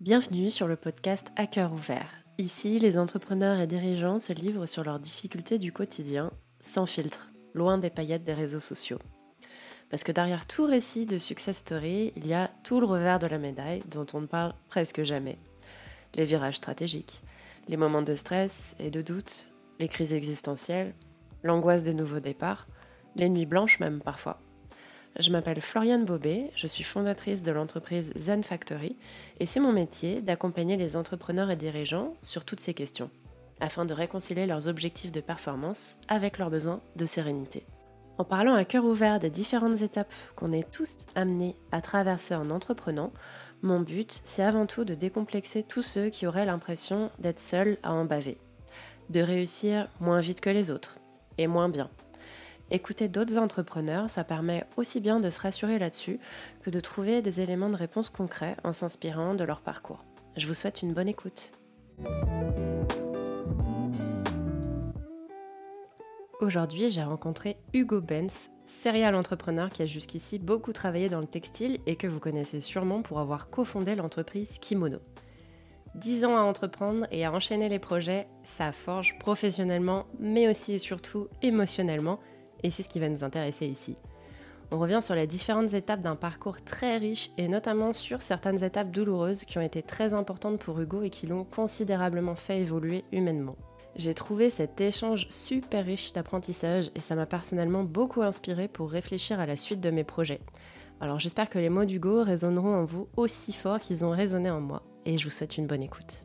Bienvenue sur le podcast À cœur ouvert. Ici, les entrepreneurs et dirigeants se livrent sur leurs difficultés du quotidien, sans filtre, loin des paillettes des réseaux sociaux. Parce que derrière tout récit de success story, il y a tout le revers de la médaille dont on ne parle presque jamais. Les virages stratégiques, les moments de stress et de doute, les crises existentielles, l'angoisse des nouveaux départs, les nuits blanches même parfois. Je m'appelle Floriane Bobet, je suis fondatrice de l'entreprise Zen Factory et c'est mon métier d'accompagner les entrepreneurs et dirigeants sur toutes ces questions, afin de réconcilier leurs objectifs de performance avec leurs besoins de sérénité. En parlant à cœur ouvert des différentes étapes qu'on est tous amenés à traverser en entreprenant, mon but, c'est avant tout de décomplexer tous ceux qui auraient l'impression d'être seuls à en baver, de réussir moins vite que les autres, et moins bien, Écouter d'autres entrepreneurs, ça permet aussi bien de se rassurer là-dessus que de trouver des éléments de réponse concrets en s'inspirant de leur parcours. Je vous souhaite une bonne écoute. Aujourd'hui, j'ai rencontré Hugo Benz, serial entrepreneur qui a jusqu'ici beaucoup travaillé dans le textile et que vous connaissez sûrement pour avoir cofondé l'entreprise Kimono. 10 ans à entreprendre et à enchaîner les projets, ça forge professionnellement, mais aussi et surtout émotionnellement, et c'est ce qui va nous intéresser ici. On revient sur les différentes étapes d'un parcours très riche et notamment sur certaines étapes douloureuses qui ont été très importantes pour Hugo et qui l'ont considérablement fait évoluer humainement. J'ai trouvé cet échange super riche d'apprentissage et ça m'a personnellement beaucoup inspiré pour réfléchir à la suite de mes projets. Alors j'espère que les mots d'Hugo résonneront en vous aussi fort qu'ils ont résonné en moi et je vous souhaite une bonne écoute.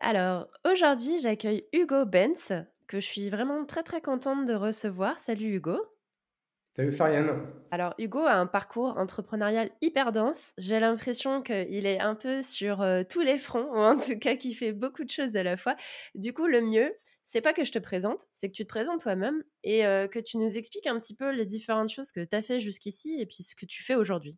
Alors aujourd'hui j'accueille Hugo Benz, que je suis vraiment très très contente de recevoir. Salut Hugo. Salut Floriane. Alors Hugo a un parcours entrepreneurial hyper dense. J'ai l'impression qu'il est un peu sur euh, tous les fronts, ou en tout cas qu'il fait beaucoup de choses à la fois. Du coup, le mieux, c'est pas que je te présente, c'est que tu te présentes toi-même et euh, que tu nous expliques un petit peu les différentes choses que tu as fait jusqu'ici et puis ce que tu fais aujourd'hui.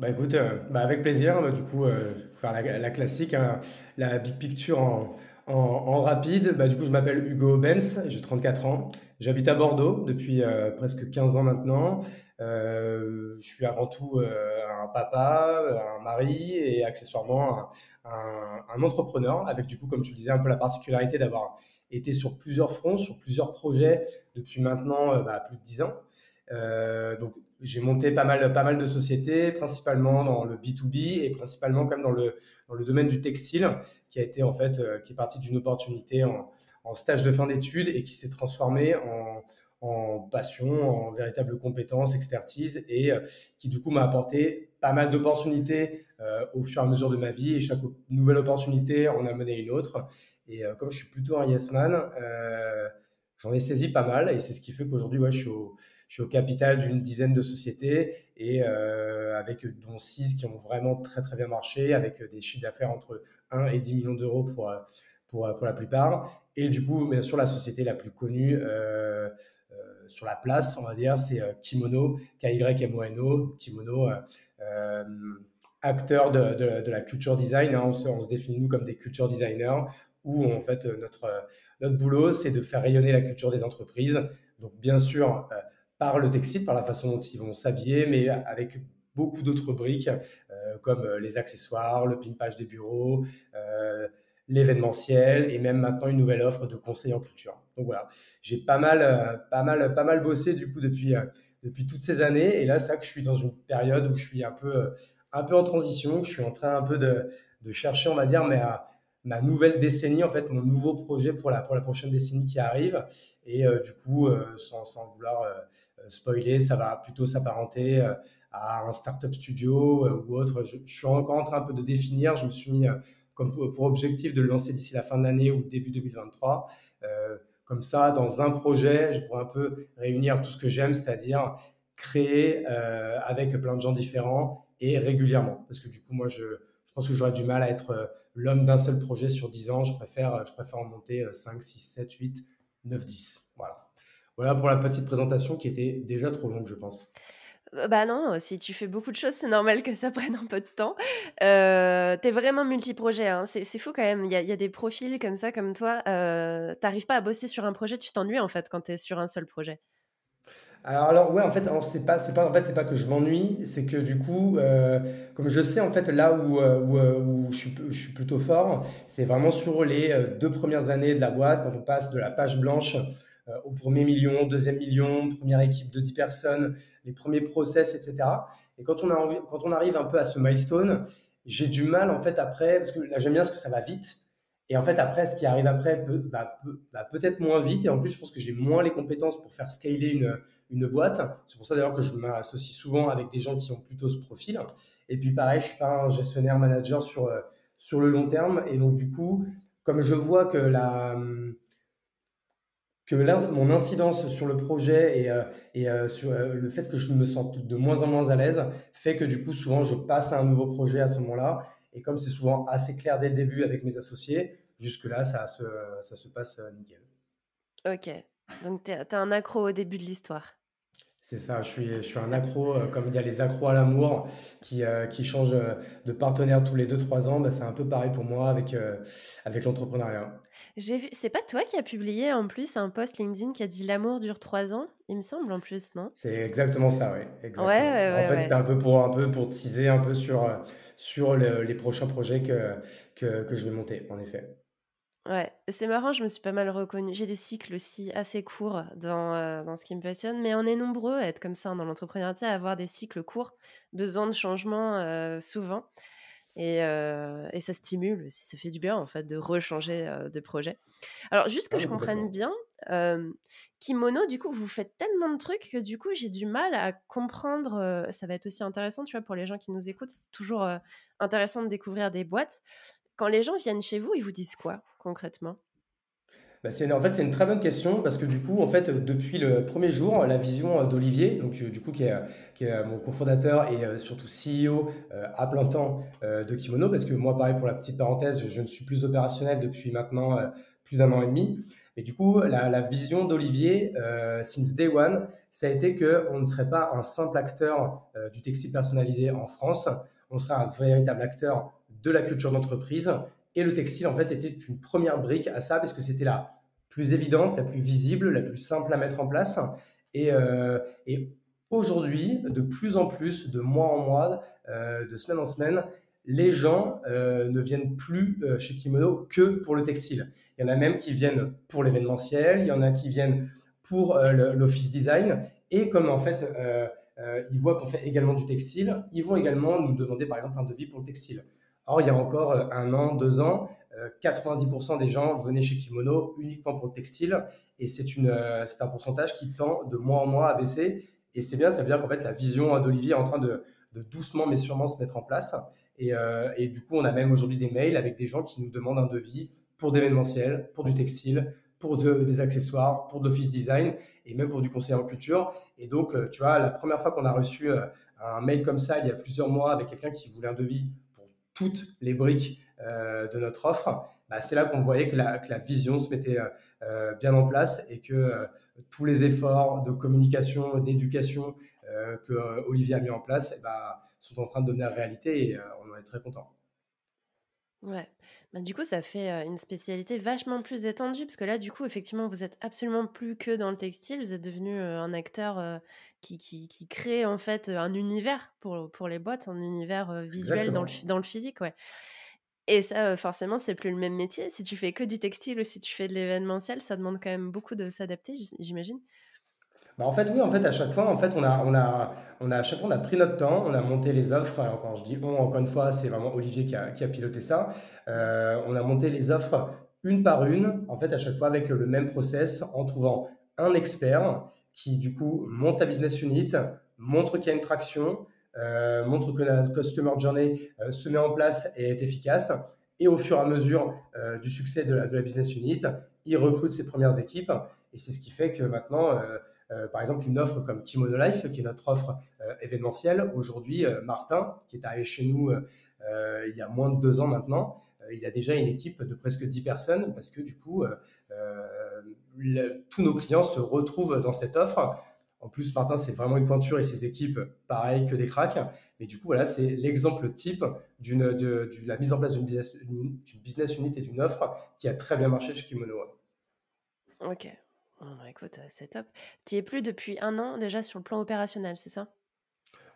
Bah écoute, euh, bah avec plaisir. Du coup, faire la, classique, hein, la big picture en, en, rapide, bah, du coup, je m'appelle Hugo Benz, j'ai 34 ans. J'habite à Bordeaux depuis euh, presque 15 ans maintenant. Euh, je suis avant tout euh, un papa, un mari et accessoirement un, un, entrepreneur avec du coup, comme tu le disais, un peu la particularité d'avoir été sur plusieurs fronts, sur plusieurs projets depuis maintenant bah, plus de 10 ans. Donc j'ai monté pas mal, pas mal de sociétés, principalement dans le B2B et principalement comme dans le, dans le domaine du textile, qui a été en fait, euh, qui est parti d'une opportunité en, stage de fin d'études et qui s'est transformé en, passion, en véritable compétence, expertise et euh, qui du coup m'a apporté pas mal d'opportunités euh, au fur et à mesure de ma vie et chaque nouvelle opportunité en a mené une autre. Et comme je suis plutôt un yes man, j'en ai saisi pas mal et c'est ce qui fait qu'aujourd'hui, ouais, je suis au je suis au capital d'une dizaine de sociétés et euh, avec dont six qui ont vraiment très très bien marché, avec des chiffres d'affaires entre 1 et 10 millions d'euros pour, pour, pour la plupart. Et du coup, bien sûr, la société la plus connue euh, euh, sur la place, on va dire, c'est Kimono, K-Y-M-O-N-O, Kimono, acteur de, de, la culture design. Hein. on, se, on, se, définit nous comme des culture designers, où en fait notre, notre boulot, c'est de faire rayonner la culture des entreprises. Donc bien sûr, par le textile, par la façon dont ils vont s'habiller, mais avec beaucoup d'autres briques euh, comme euh, les accessoires, le pimpage des bureaux, euh, l'événementiel et même maintenant une nouvelle offre de conseil en culture. Donc voilà, j'ai pas mal, pas mal, pas mal bossé du coup depuis depuis toutes ces années et là c'est ça que je suis dans une période où je suis un peu un peu en transition, je suis en train un peu de, de chercher on va dire mais ma nouvelle décennie, en fait, mon nouveau projet pour la, pour la prochaine décennie qui arrive. Et du coup, sans, sans, vouloir euh, spoiler, ça va plutôt s'apparenter euh, à un startup studio euh, ou autre. Je, suis encore en train un peu de définir. Je me suis mis comme pour objectif de le lancer d'ici la fin de l'année ou début 2023. comme ça, dans un projet, je pourrais un peu réunir tout ce que j'aime, c'est-à-dire créer avec plein de gens différents et régulièrement. Parce que du coup, moi, je pense que j'aurais du mal à être l'homme d'un seul projet sur 10 ans. Je préfère, je préfère en monter 5, 6, 7, 8, 9, 10. Voilà. Voilà pour la petite présentation qui était déjà trop longue, je pense. Euh, bah non, si tu fais beaucoup de choses, c'est normal que ça prenne un peu de temps. Euh, T'es vraiment multiprojet, hein. c'est fou quand même. Il y, a, des profils comme ça, comme toi. Euh, T'arrives pas à bosser sur un projet, tu t'ennuies en fait quand tu es sur un seul projet. Alors, alors ouais, en fait, c'est pas, c'est pas, en fait, c'est pas que je m'ennuie, c'est que du coup, euh, comme je sais en fait là où, euh, euh, où je suis, je suis plutôt fort, c'est vraiment sur les deux premières années de la boîte, quand on passe de la page blanche au premier million, deuxième million, première équipe de 10 personnes, les premiers process, etc. Et quand on a quand on arrive un peu à ce milestone, j'ai du mal en fait après, parce que là j'aime bien ce que ça va vite. Et en fait, après, ce qui arrive après va peut-être moins vite. Et en plus, je pense que j'ai moins les compétences pour faire scaler une, une boîte. C'est pour ça d'ailleurs que je m'associe souvent avec des gens qui ont plutôt ce profil. Et puis pareil, je suis pas un gestionnaire manager sur, euh, sur le long terme. Et donc du coup, comme je vois que la que mon incidence sur le projet et, euh, et euh, sur le fait que je me sens de moins en moins à l'aise fait que du coup souvent je passe à un nouveau projet à ce moment-là et comme c'est souvent assez clair dès le début avec mes associés jusque-là ça se, ça se passe nickel. Ok, donc tu un accro au début de l'histoire. C'est ça, je suis, je suis un accro, euh, comme il y a les accros à l'amour qui, euh, qui changent euh, de partenaire tous les 2-3 ans, bah, c'est un peu pareil pour moi avec, avec l'entrepreneuriat. C'est pas toi qui as publié en plus un post LinkedIn qui a dit l'amour dure 3 ans, il me semble en plus, non? C'est exactement ça, oui. Exactement. Ouais, ouais, en fait, c'était un peu pour, un peu pour teaser un peu sur, sur les prochains projets que, que, que je vais monter, en effet. Ouais, c'est marrant, je me suis pas mal reconnue. J'ai des cycles aussi assez courts dans, euh, dans ce qui me passionne, mais on est nombreux à être comme ça dans l'entrepreneuriat, à avoir des cycles courts, besoin de changement euh, souvent. Et, euh, et, ça stimule, si ça fait du bien en fait de rechanger de projet. Alors juste que ah je comprenne bien, Kimono, du coup, vous faites tellement de trucs que du coup j'ai du mal à comprendre. ça va être aussi intéressant, tu vois, pour les gens qui nous écoutent, c'est toujours intéressant de découvrir des boîtes. Quand les gens viennent chez vous, ils vous disent quoi concrètement? Bah, en fait, c'est une très bonne question parce que du coup, en fait, depuis le premier jour, la vision d'Olivier, donc du coup qui est, mon cofondateur et euh, surtout CEO euh, à plein temps euh, de Kimono, parce que moi, pareil pour la petite parenthèse, je, ne suis plus opérationnel depuis maintenant plus d'un an et demi. Et du coup, la, vision d'Olivier, since day one, ça a été que on ne serait pas un simple acteur du textile personnalisé en France, on serait un véritable acteur de la culture d'entreprise. Et le textile, en fait, était une première brique à ça, parce que c'était la plus évidente, la plus visible, la plus simple à mettre en place. Et, euh, aujourd'hui, de plus en plus, de mois en mois, euh, de semaine en semaine, les gens euh, ne viennent plus chez Kimono que pour le textile. Il y en a même qui viennent pour l'événementiel, il y en a qui viennent pour l'office design. Et comme en fait, ils voient qu'on fait également du textile, ils vont également nous demander par exemple un devis pour le textile. Or, il y a encore euh, un an, deux ans, 90% euh, des gens venaient chez Kimono uniquement pour le textile. Et euh, c'est un pourcentage qui tend de mois en mois à baisser. Et c'est bien, ça veut dire qu'en fait, la vision d'Olivier est en train de, doucement mais sûrement se mettre en place. Et, et du coup, on a même aujourd'hui des mails avec des gens qui nous demandent un devis pour d'événementiel, pour du textile, pour des accessoires, pour de l'office design et même pour du conseil en culture. Et donc, tu vois, la première fois qu'on a reçu un mail comme ça, il y a plusieurs mois, avec quelqu'un qui voulait un devis toutes les briques euh, de notre offre, bah, c'est là qu'on voyait que la, vision se mettait euh, euh, bien en place et que tous les efforts de communication, d'éducation que Olivier a mis en place eh bah, sont en train de devenir réalité et on en est très content. Ouais. Bah, du coup, ça fait une spécialité vachement plus étendue, parce que là, du coup, effectivement, vous êtes absolument plus que dans le textile, vous êtes devenu un acteur qui, qui, qui, crée en fait un univers pour, pour les boîtes, un univers visuel dans le, dans le physique, ouais. Et ça, forcément, c'est plus le même métier. Si tu fais que du textile ou si tu fais de l'événementiel, ça demande quand même beaucoup de s'adapter, j'imagine. Bah, en fait, oui, en fait, à chaque fois, en fait, on a, on a, on a, à chaque fois, on a pris notre temps, on a monté les offres. Alors, quand je dis on, encore une fois, c'est vraiment Olivier qui a, piloté ça. Euh, on a monté les offres une par une, en fait, à chaque fois avec le même process, en trouvant un expert qui, du coup, monte la business unit, montre qu'il y a une traction, euh, montre que la customer journey euh, se met en place et est efficace. Et au fur et à mesure du succès de la, business unit, il recrute ses premières équipes. Et c'est ce qui fait que maintenant, euh, par exemple, une offre comme Kimono Life, qui est notre offre euh, événementielle. Aujourd'hui, euh, Martin, qui est arrivé chez nous il y a moins de deux ans maintenant, il a déjà une équipe de presque 10 personnes parce que du coup, tous nos clients se retrouvent dans cette offre. En plus, Martin, c'est vraiment une pointure et ses équipes, pareil que des cracks. Mais du coup, voilà, c'est l'exemple type d'une, de, la mise en place d'une business, business unit et d'une offre qui a très bien marché chez Kimono. Ok, Oh, bah, écoute, c'est top. Tu es plus depuis un an déjà sur le plan opérationnel, c'est ça?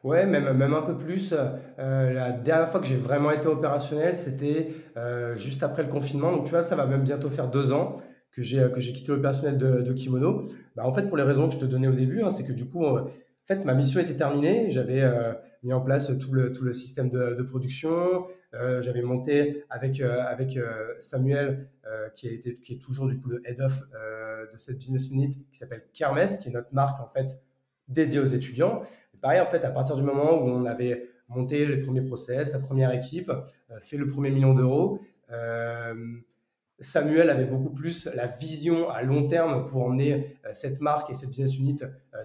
Ouais, même, même un peu plus. Euh, la dernière fois que j'ai vraiment été opérationnel, c'était euh, juste après le confinement. Donc, tu vois, ça va même bientôt faire deux ans que j'ai que j'ai quitté l'opérationnel de, de Kimono. Bah, en fait, pour les raisons que je te donnais au début, hein, c'est que du coup, euh, en fait, ma mission était terminée. J'avais euh, mis en place tout le, tout le système de, de production. Euh, j'avais monté avec, euh, euh, Samuel, qui, a été, qui est toujours du coup le head of de cette business unit qui s'appelle Kermes, qui est notre marque en fait dédiée aux étudiants. Pareil, en fait, à partir du moment où on avait monté les premiers process, la première équipe, fait le premier million d'euros, Samuel avait beaucoup plus la vision à long terme pour emmener cette marque et cette business unit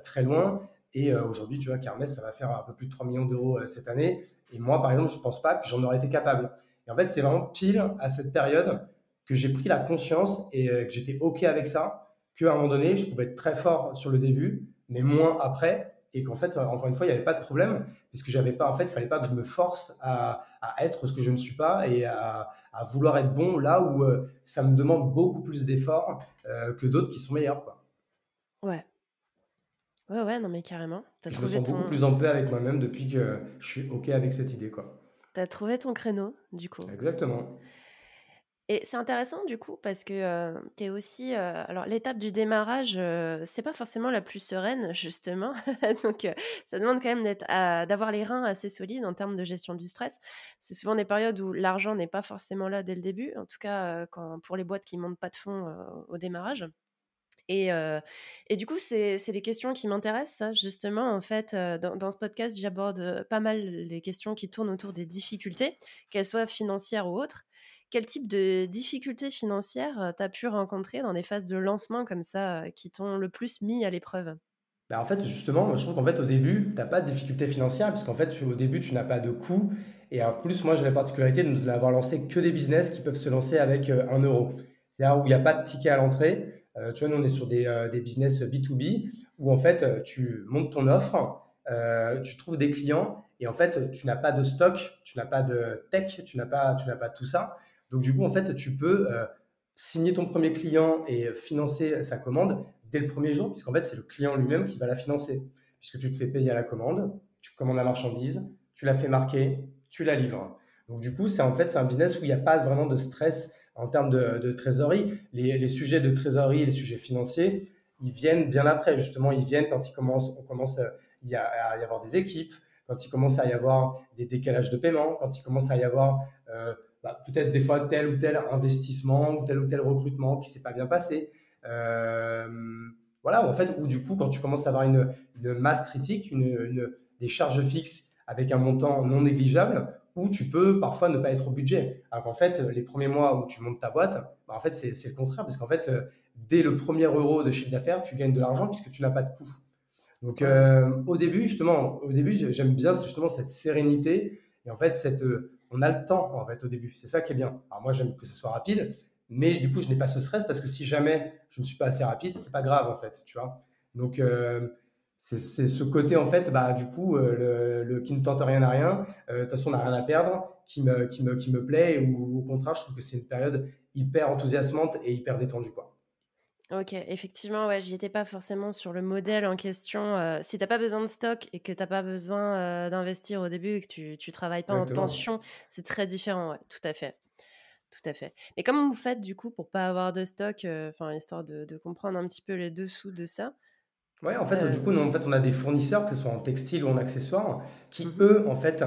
très loin. Et euh, aujourd'hui, tu vois, Kermès, ça va faire un peu plus de 3 millions d'euros euh, cette année. Et moi, par exemple, je ne pense pas que j'en aurais été capable. Et en fait, c'est vraiment pile à cette période que j'ai pris la conscience et euh, que j'étais OK avec ça, qu'à un moment donné, je pouvais être très fort sur le début, mais moins après et qu'en fait, encore une fois, il n'y avait pas de problème, puisque j'avais pas, en fait, il fallait pas que je me force à, être ce que je ne suis pas et à, vouloir être bon là où ça me demande beaucoup plus d'efforts que d'autres qui sont meilleurs, quoi. Ouais. Ouais, ouais, non, mais carrément. Je me sens beaucoup plus en paix avec moi-même depuis que je suis OK avec cette idée, quoi. t'as trouvé ton créneau, du coup. Exactement. Et c'est intéressant du coup parce que euh, tu es aussi euh, alors l'étape du démarrage euh, c'est pas forcément la plus sereine justement donc euh, ça demande quand même d'avoir les reins assez solides en termes de gestion du stress. C'est souvent des périodes où l'argent n'est pas forcément là dès le début en tout cas euh, quand pour les boîtes qui montent pas de fonds au démarrage. Et, du coup, c'est les questions qui m'intéressent, ça, justement. En fait, dans, ce podcast, j'aborde pas mal les questions qui tournent autour des difficultés, qu'elles soient financières ou autres. Quel type de difficultés financières tu as pu rencontrer dans des phases de lancement comme ça, qui t'ont le plus mis à l'épreuve? Bah, en fait, justement, moi, je trouve qu'en fait, au début, tu n'as pas de difficulté financière, puisqu'en fait, au début, tu n'as pas de coût. Et en plus, moi, j'ai la particularité de n'avoir lancé que des business qui peuvent se lancer avec un euro. C'est-à-dire où il n'y a pas de ticket à l'entrée. Euh, tu vois, nous, on est sur des, euh, des business B2B, où en fait, tu montes ton offre, euh, tu trouves des clients, et en fait, tu n'as pas de stock, tu n'as pas de tech, tu n'as pas, tu pas tout ça. Donc, du coup, en fait, tu peux signer ton premier client et financer sa commande dès le premier jour, puisqu'en fait, c'est le client lui-même qui va la financer. Puisque tu te fais payer à la commande, tu commandes la marchandise, tu la fais marquer, tu la livres. Donc, du coup, c'est en fait, c'est un business où il n'y a pas vraiment de stress en termes de, trésorerie. Les, sujets de trésorerie, les sujets financiers, ils viennent bien après, justement, ils viennent quand il commence, on commence à y, avoir des équipes, quand il commence à y avoir des décalages de paiement, quand il commence à y avoir euh, bah, peut-être des fois tel ou tel investissement ou tel ou tel recrutement qui s'est pas bien passé. Euh, voilà, en fait, ou du coup, quand tu commences à avoir une, masse critique, une- des charges fixes avec un montant non négligeable, où tu peux parfois ne pas être au budget. Alors qu'en fait, les premiers mois où tu montes ta boîte, bah, en fait, c'est le contraire, parce qu'en fait, euh, dès le premier euro de chiffre d'affaires, tu gagnes de l'argent puisque tu n'as pas de coût. Donc, euh, au début, justement, au début, j'aime bien justement cette sérénité et en fait, cette, euh, on a le temps en fait au début. C'est ça qui est bien. Alors moi, j'aime que ce soit rapide, mais du coup, je n'ai pas ce stress parce que si jamais je ne suis pas assez rapide, c'est pas grave en fait, tu vois. Donc, euh, c'est ce côté en fait, bah du coup, euh, le, le qui ne tente rien à rien. euh, De toute façon, on n'a rien à perdre, qui me, qui me, qui me plaît ou au contraire, je trouve que c'est une période hyper enthousiasmante et hyper détendue, quoi. Ok, effectivement, ouais, j'y étais pas forcément sur le modèle en question. euh, si t'as pas besoin de stock et que t'as pas besoin euh, d'investir au début et que tu, tu travailles pas en tension, c'est très différent, ouais, tout à fait. Tout à fait. Mais comment vous faites du coup pour pas avoir de stock, euh, enfin histoire de, de comprendre un petit peu les dessous de ça? Ouais, en fait, du coup, Euh, nous, en fait, on a des fournisseurs, que ce soit en textile ou en accessoires, qui, mhm. eux, en fait,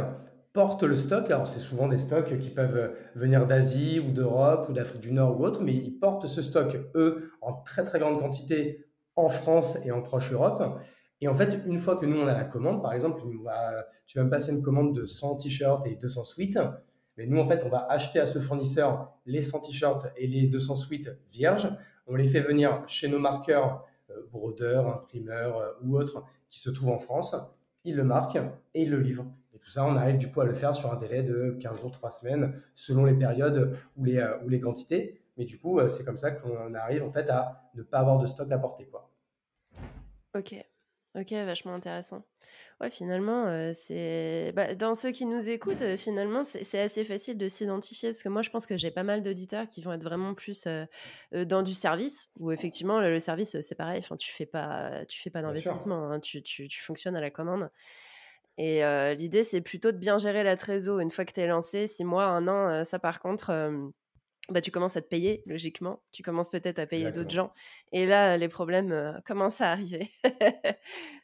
portent le stock. Alors, c'est souvent des stocks qui peuvent euh, venir d'Asie ou d'Europe ou d'Afrique du Nord ou autre, mais ils portent ce stock, eux, en très, très grande quantité en France et en proche Europe. Et en fait, une fois que nous, on a la commande, par exemple, va- tu vas me passer une commande de 100 t-shirts et 200 sweats, mais nous, en fait, on va acheter à ce fournisseur les 100 t-shirts et les 200 sweats vierges. On les fait venir chez nos marqueurs euh, brodeurs, imprimeurs euh, ou autres qui se trouvent en France. Ils le marquent et ils le livrent. Et tout ça, on arrive du coup à le faire sur un délai de 15 jours, 3 semaines, selon les périodes ou les, euh, ou les quantités. Mais du coup, euh, c'est comme ça qu'on arrive en fait à ne pas avoir de stock à porter. Quoi. Ok, Ok, vachement intéressant. Ouais, finalement, c'est bah, dans ceux qui nous écoutent, finalement, c'est assez facile de s'identifier parce que moi, je pense que j'ai pas mal d'auditeurs qui vont être vraiment plus dans du service où effectivement le, service c'est pareil. Enfin, tu fais pas, tu fais pas d'investissement, hein, tu, tu, tu, fonctionnes à la commande. Et l'idée, c'est plutôt de bien gérer la trésor une fois que tu es lancé. Six mois, un an, ça par contre, bah, tu commences à te payer, logiquement. Tu commences peut-être à payer d'autres gens. Et là, les problèmes commencent à arriver.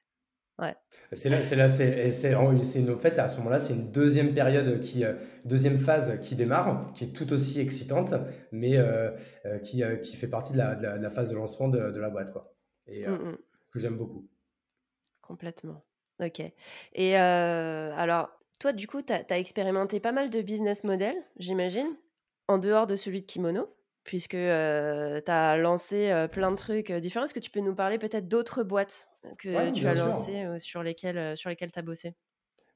Ouais. C'est là, c'est là, c'est, c'est, une, fait, à ce moment-là, c'est une deuxième période qui, euh, deuxième phase qui démarre, qui est tout aussi excitante, mais euh, euh, qui, qui fait partie de la, de la, phase de lancement de, de la boîte, quoi. Et mmh, que j'aime beaucoup. Complètement. Ok. Et alors, toi, du coup, tu as expérimenté pas mal de business models, j'imagine, en dehors de celui de Kimono puisque tu as lancé plein de trucs différents. Est-ce que tu peux nous parler peut-être d'autres boîtes que tu as lancées sur lesquelles sur lesquelles tu as bossé?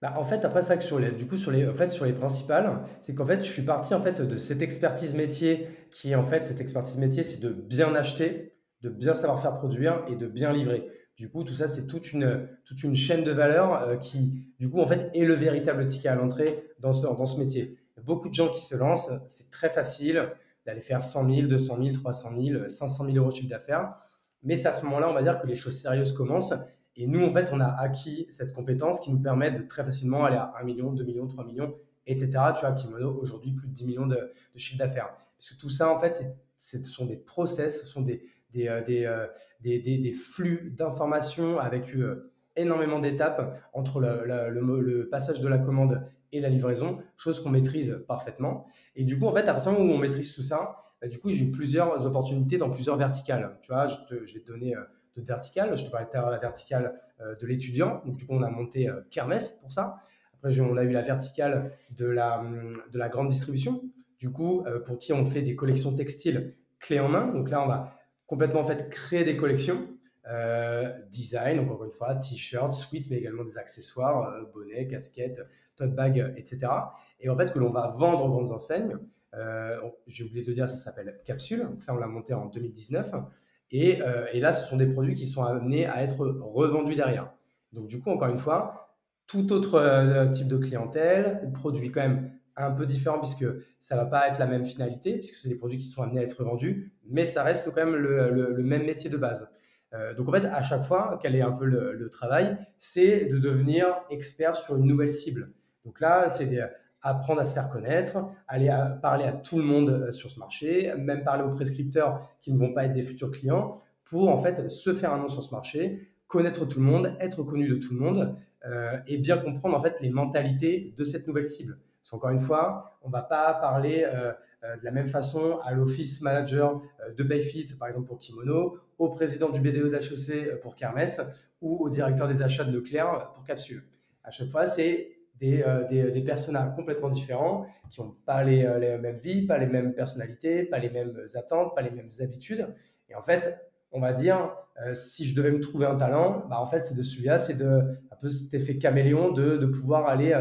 Bah, en fait, après ça, que sur les, du coup, sur les, en fait, sur les principales, c'est qu'en fait, je suis parti en fait de cette expertise métier qui, en fait, cette expertise métier, c'est de bien acheter, de bien savoir faire produire et de bien livrer. Du coup, tout ça, c'est toute une, toute une chaîne de valeur qui, du coup, en fait, est le véritable ticket à l'entrée dans ce, dans ce métier. Beaucoup de gens qui se lancent, c'est très facile d'aller faire 100 000, 200 000, 300 000, 500 000 euros de chiffre d'affaires. Mais c'est à ce moment-là, on va dire que les choses sérieuses commencent. Et nous, en fait, on a acquis cette compétence qui nous permet de très facilement aller à 1 million, 2 millions, 3 millions, etc. Tu vois, Kimono, aujourd'hui, plus de 10 millions de, de chiffre d'affaires. Parce que tout ça, en fait, ce sont des process, ce sont des, des, euh, euh, des, des, flux d'informations avec euh, énormément d'étapes entre le, le, passage de la commande et la livraison, chose qu'on maîtrise parfaitement. Et du coup, en fait, à partir du moment où on maîtrise tout ça, bah, du coup, j'ai eu plusieurs opportunités dans plusieurs verticales. Tu vois, je, vais te donner euh, d'autres verticales. Je te parlais de la verticale euh, de l'étudiant. Du coup, on a monté euh, Kermesse pour ça. Après, on a eu la verticale de la, de la grande distribution. Du coup, pour qui on fait des collections textiles clés en main. Donc là, on va complètement en fait créer des collections. Design, encore une fois, t-shirt, suite, mais également des accessoires, bonnets, casquettes, tote bag, etc. Et en fait, que l'on va vendre aux grandes enseignes. Euh, j'ai oublié de le dire, ça s'appelle Capsule. Ça, on l'a monté en 2019. Et, euh, et, là, ce sont des produits qui sont amenés à être revendus derrière. Donc du coup, encore une fois, tout autre euh, type de clientèle, produit quand même un peu différent puisque ça va pas être la même finalité, puisque c'est des produits qui sont amenés à être vendus, mais ça reste quand même le, même métier de base. Donc en fait, à chaque fois, quel est un peu le, le travail C'est de devenir expert sur une nouvelle cible. Donc là, c'est apprendre à se faire connaître, aller parler à tout le monde euh, sur ce marché, même parler aux prescripteurs qui ne vont pas être des futurs clients, pour en fait se faire un nom sur ce marché, connaître tout le monde, être connu de tout le monde euh, et bien comprendre en fait les mentalités de cette nouvelle cible. Parce qu'encore une fois, on ne va pas parler euh, de la même façon à l'office manager de Payfit, par exemple pour Kimono, au président du BDE d'HEC pour Kermesse ou au directeur des achats de Leclerc pour Capsule. À chaque fois, c'est des, euh, des, des, personnages complètement différents, qui n'ont pas les, euh, les, mêmes vies, pas les mêmes personnalités, pas les mêmes attentes, pas les mêmes habitudes. Et en fait, on va dire, euh, si je devais me trouver un talent, bah en fait, c'est de celui-là, c'est un peu cet effet caméléon de, de pouvoir aller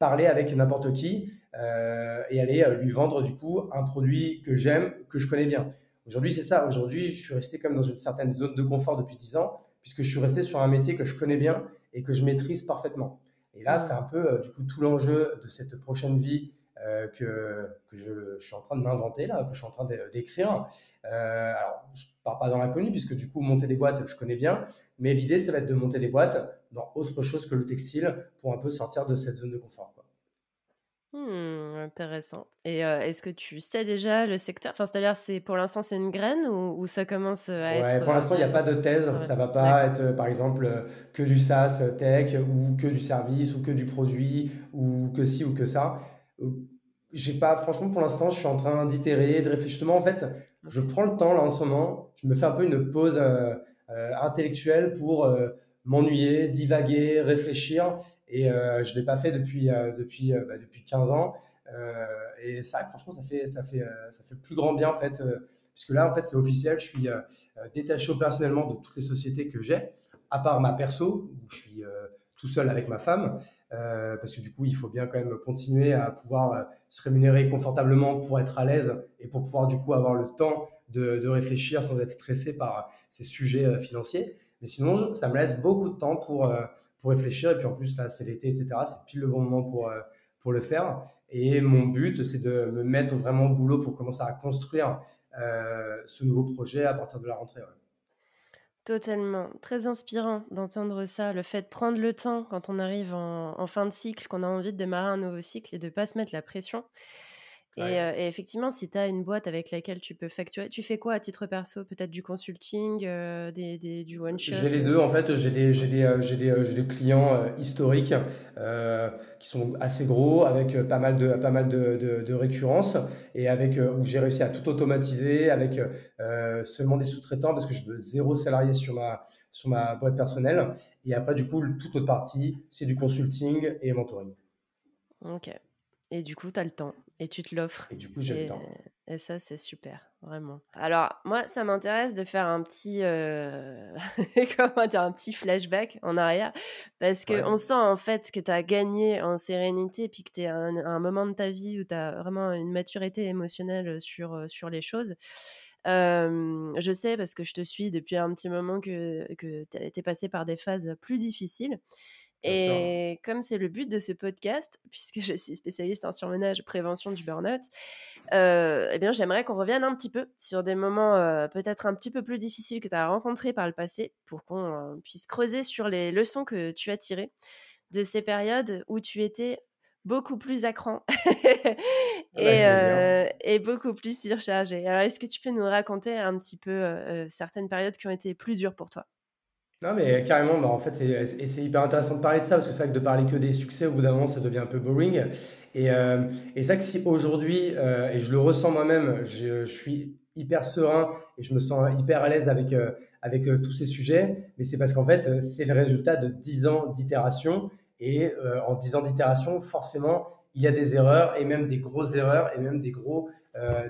parler avec n'importe qui et aller lui vendre du coup un produit que j'aime, que je connais bien. Aujourd'hui, c'est ça. Aujourd'hui, je suis resté comme dans une certaine zone de confort depuis 10 ans, puisque je suis resté sur un métier que je connais bien et que je maîtrise parfaitement. Et là, c'est un peu euh, du coup tout l'enjeu de cette prochaine vie euh, que, que je, suis en train de m'inventer là, que je suis en train d'écrire. Euh, alors, je pars pas dans l'inconnu puisque du coup monter des boîtes, je connais bien, mais l'idée, ça va être de monter des boîtes dans autre chose que le textile pour un peu sortir de cette zone de confort. Quoi. Mmh, intéressant. Et est-ce que tu sais déjà le secteur? Enfin, c'est-à-dire, c'est pour l'instant, c'est une graine ou, ça commence à être. Pour l'instant, il n'y a pas de thèse. Ça va pas être, par exemple, que du SaaS tech ou que du service ou que du produit ou que ci ou que ça. J'ai pas, franchement, pour l'instant, je suis en train d'itérer, de réfléchir. Justement, en fait, je prends le temps là en ce moment. Je me fais un peu une pause intellectuelle pour m'ennuyer, divaguer, réfléchir. Et euh, je ne l'ai pas fait depuis, euh, depuis, euh, bah, depuis 15 ans. et ça, franchement, ça fait, ça, fait, ça fait plus grand bien, en fait, puisque là, en fait, c'est officiel. Je suis détaché opérationnellement de toutes les sociétés que j'ai, à part ma perso, où je suis tout seul avec ma femme, parce que du coup, il faut bien quand même continuer à pouvoir se rémunérer confortablement pour être à l'aise et pour pouvoir du coup avoir le temps de, réfléchir sans être stressé par ces sujets financiers. Mais sinon, ça me laisse beaucoup de temps pour, pour réfléchir. Et puis en plus, là, c'est l'été, etc. C'est pile le bon moment pour, pour le faire. Et mon but, c'est de me mettre vraiment au boulot pour commencer à construire ce nouveau projet à partir de la rentrée. Totalement. Très inspirant d'entendre ça, le fait de prendre le temps quand on arrive en, fin de cycle, qu'on a envie de démarrer un nouveau cycle et de ne pas se mettre la pression. Euh, et, effectivement, si tu as une boîte avec laquelle tu peux facturer, tu fais quoi à titre perso? Peut-être du consulting, euh, des, du one-shot J'ai les deux, en fait. J'ai des, des, des, des, clients historiques qui sont assez gros, avec pas mal de, pas mal de, de, récurrences, et avec, où j'ai réussi à tout automatiser, avec seulement des sous-traitants, parce que je veux zéro salarié sur ma, sur ma boîte personnelle. Et après, du coup, toute autre partie, c'est du consulting et mentoring. Ok. Et du coup, tu as le temps et tu te l'offres. Et du coup, j'ai le temps. Et ça, c'est super, vraiment. Alors, moi, ça m'intéresse de faire un petit, euh... comment dire, un petit flashback en arrière, parce qu'on sent en fait que tu as gagné en sérénité, puis que tu es à un, moment de ta vie où tu as vraiment une maturité émotionnelle sur, euh, sur les choses. Euh, je sais, parce que je te suis depuis un petit moment, que, que tu es passé par des phases plus difficiles. Et comme c'est le but de ce podcast, puisque je suis spécialiste en surmenage, prévention du burn-out, euh, eh bien, j'aimerais qu'on revienne un petit peu sur des moments euh, peut-être un petit peu plus difficiles que tu as rencontrés par le passé, pour qu'on euh, puisse creuser sur les leçons que tu as tirées de ces périodes où tu étais beaucoup plus à cran et, et, beaucoup plus surchargé. Alors, est-ce que tu peux nous raconter un petit peu certaines périodes qui ont été plus dures pour toi? Non, mais carrément, bah, en fait, c'est hyper intéressant de parler de ça parce que c'est vrai que de parler que des succès, au bout d'un moment, ça devient un peu boring. Et, euh, et c'est vrai que si aujourd'hui, euh, et je le ressens moi-même, je, je, suis hyper serein et je me sens hyper à l'aise avec, euh, avec euh, tous ces sujets, mais c'est parce qu'en fait, c'est le résultat de 10 ans d'itération. Et en 10 ans d'itération, forcément, il y a des erreurs et même des grosses erreurs et même des gros,